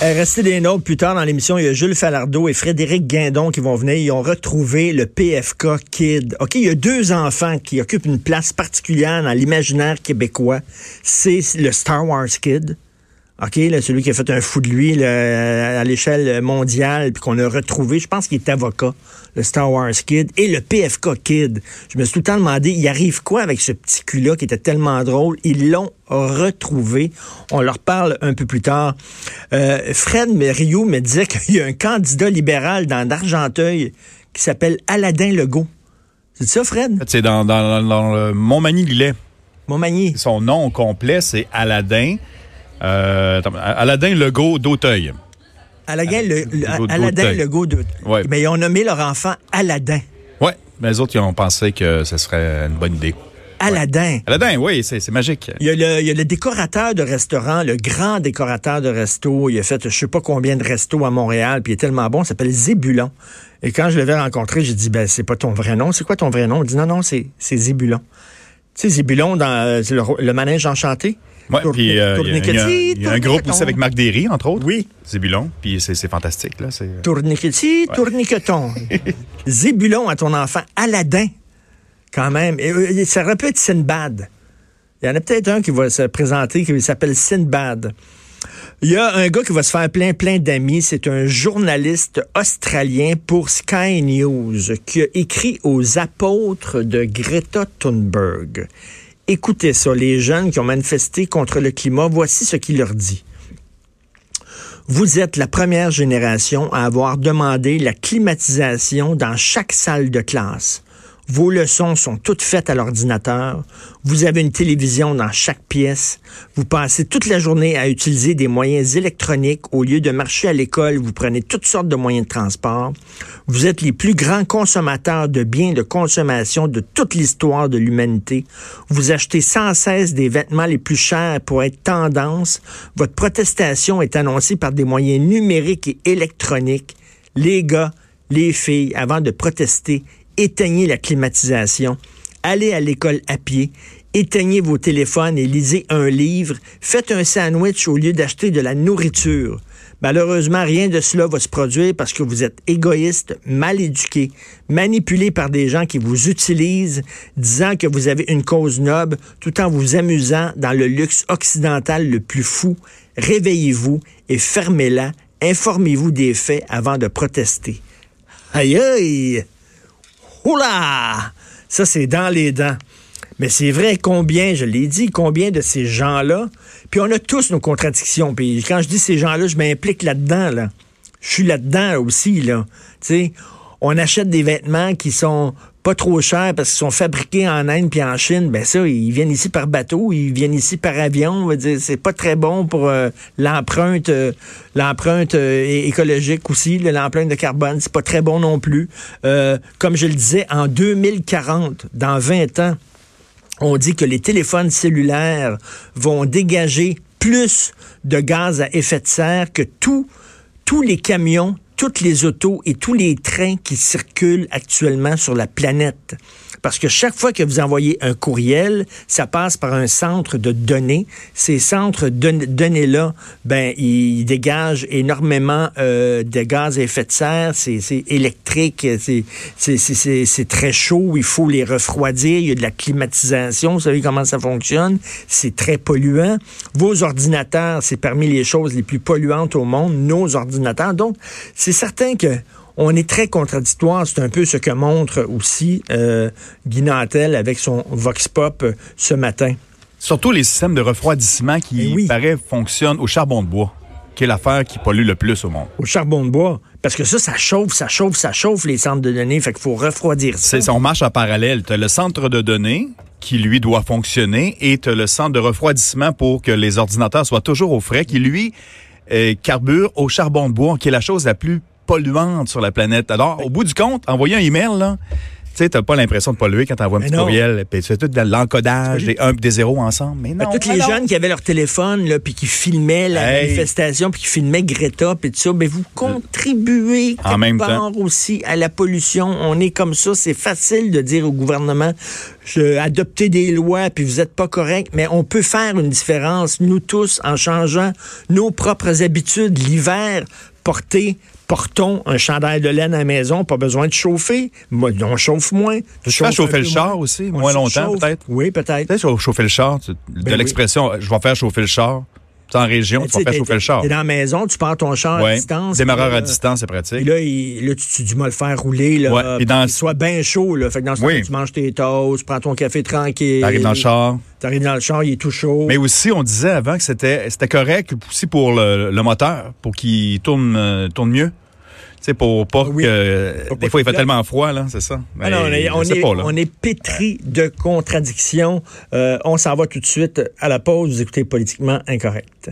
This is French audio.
Restez des nôtres plus tard dans l'émission. Il y a Jules Falardeau et Frédéric Guindon qui vont venir. Ils ont retrouvé le PFK Kid. OK, il y a deux enfants qui occupent une place particulière dans l'imaginaire québécois. C'est le Star Wars Kid. OK, là, celui qui a fait un fou de lui là, à l'échelle mondiale, puis qu'on a retrouvé, je pense qu'il est avocat, le Star Wars Kid, et le PFK Kid. Je me suis tout le temps demandé, il arrive quoi avec ce petit cul-là qui était tellement drôle? Ils l'ont retrouvé. On leur parle un peu plus tard. Euh, Fred Rio me disait qu'il y a un candidat libéral dans d'Argenteuil qui s'appelle Aladin Legault. C'est ça, Fred? C'est dans, dans, dans le Montmagny-Lillet. Montmagny. Son nom complet, c'est Aladin. Euh, Aladin Legault d'Auteuil. Aladin, le, Legault d'Auteuil. Ouais. Mais ils ont nommé leur enfant Aladin. Oui, mais les autres, ils ont pensé que ce serait une bonne idée. Aladin. Ouais. Aladin, oui, c'est magique. Il y, a le, il y, a le, décorateur de restaurant, le grand décorateur de resto. Il a fait je sais pas combien de restos à Montréal, puis il est tellement bon, il s'appelle Zébulon. Et quand je l'avais rencontré, j'ai dit, ben, c'est pas ton vrai nom. C'est quoi ton vrai nom? Il dit, non, non, c'est Zébulon. Tu sais, Zébulon dans le, le manège enchanté. Oui, puis euh, il y, y, a un groupe aussi avec Marc Derry, entre autres. Oui. Zébulon, puis c'est fantastique. là. Tourniquetis, ouais. tourniqueton. Zébulon à ton enfant, Aladdin, quand même. Et, euh, ça aurait pu être Sinbad. Il y en a peut-être un qui va se présenter qui s'appelle Sinbad. Il y a un gars qui va se faire plein, plein d'amis. C'est un journaliste australien pour Sky News qui a écrit aux apôtres de Greta Thunberg. Écoutez ça, les jeunes qui ont manifesté contre le climat, voici ce qu'il leur dit. Vous êtes la première génération à avoir demandé la climatisation dans chaque salle de classe. Vos leçons sont toutes faites à l'ordinateur. Vous avez une télévision dans chaque pièce. Vous passez toute la journée à utiliser des moyens électroniques. Au lieu de marcher à l'école, vous prenez toutes sortes de moyens de transport. Vous êtes les plus grands consommateurs de biens de consommation de toute l'histoire de l'humanité. Vous achetez sans cesse des vêtements les plus chers pour être tendance. Votre protestation est annoncée par des moyens numériques et électroniques. Les gars, les filles, avant de protester, éteignez la climatisation, allez à l'école à pied, éteignez vos téléphones et lisez un livre, faites un sandwich au lieu d'acheter de la nourriture. Malheureusement, rien de cela va se produire parce que vous êtes égoïste, mal éduqué, manipulé par des gens qui vous utilisent, disant que vous avez une cause noble, tout en vous amusant dans le luxe occidental le plus fou. Réveillez-vous et fermez-la. Informez-vous des faits avant de protester. Aïe aïe! Oula! Ça, c'est dans les dents. Mais c'est vrai, combien, je l'ai dit, combien de ces gens-là, puis on a tous nos contradictions. Puis quand je dis ces gens-là, je m'implique là-dedans, là. Je suis là-dedans aussi, là. Tu sais, on achète des vêtements qui sont pas trop chers parce qu'ils sont fabriqués en Inde puis en Chine, ben ça, ils viennent ici par bateau, ils viennent ici par avion. On va dire, c'est pas très bon pour euh, l'empreinte, euh, l'empreinte euh, écologique aussi, l'empreinte de carbone, c'est pas très bon non plus. comme je le disais, en 2040, dans 20 ans, on dit que les téléphones cellulaires vont dégager plus de gaz à effet de serre que tous les camions, toutes les autos et tous les trains qui circulent actuellement sur la planète. Parce que chaque fois que vous envoyez un courriel, ça passe par un centre de données. Ces centres de données-là, ben, ils dégagent énormément euh, de gaz à effet de serre. C'est électrique, c'est très chaud. Il faut les refroidir. Il y a de la climatisation. Vous savez comment ça fonctionne? C'est très polluant. Vos ordinateurs, c'est parmi les choses les plus polluantes au monde. Nos ordinateurs. Donc, certain que on est très contradictoire. C'est un peu ce que montre aussi euh, Guy Nantel avec son Vox Pop euh, ce matin. Surtout les systèmes de refroidissement qui, oui. paraît, fonctionnent au charbon de bois, qui est l'affaire qui pollue le plus au monde. Au charbon de bois. Parce que ça, ça chauffe, ça chauffe, ça chauffe les centres de données. Fait qu'il faut refroidir ça. C'est, on marche en parallèle. Tu as le centre de données qui, lui, doit fonctionner et tu as le centre de refroidissement pour que les ordinateurs soient toujours au frais, qui, lui, euh, carburent au charbon de bois, qui est la chose la plus polluante sur la planète. Alors, au bout du compte, envoyer un email, là, tu sais, t'as pas l'impression de polluer quand t'envoies un petit courriel. Puis tu fais tout de l'encodage, des 1 et des 0 ensemble. Mais non. toutes les jeunes qui avaient leur téléphone, là, puis qui filmaient la manifestation, puis qui filmaient Greta, puis tout ça, ben vous contribuez en même part aussi à la pollution. On est comme ça. C'est facile de dire au gouvernement, je, adoptez des lois, puis vous êtes pas correct. Mais on peut faire une différence, nous tous, en changeant nos propres habitudes. L'hiver, porter portons un chandail de laine à la maison, pas besoin de chauffer. On chauffe moins. Tu fais chauffer le char aussi, moins longtemps peut-être? Oui, peut-être. Peut-être chauffer le char, de ben l'expression je vais faire chauffer le char. Tu en région, tu vas faire chauffer le char. Tu dans la maison, tu pars ton char à distance. Démarreur à distance, c'est pratique. là, là, tu, dis, moi le faire rouler, là, ouais. dans... qu'il soit bien chaud. Là. Fait que dans ce oui. tu manges tes toasts, tu prends ton café tranquille. T'arrives dans le char. T'arrives dans le char, il est tout chaud. Mais aussi, on disait avant que c'était correct aussi pour le, le moteur, pour qu'il tourne, euh, tourne mieux sais, pour pas que. des fois, il fait tellement froid, là, c'est ça. Ah on, est, on, est, pétri de contradictions. Euh, on s'en va tout de suite à la pause. Vous écoutez Politiquement Incorrect.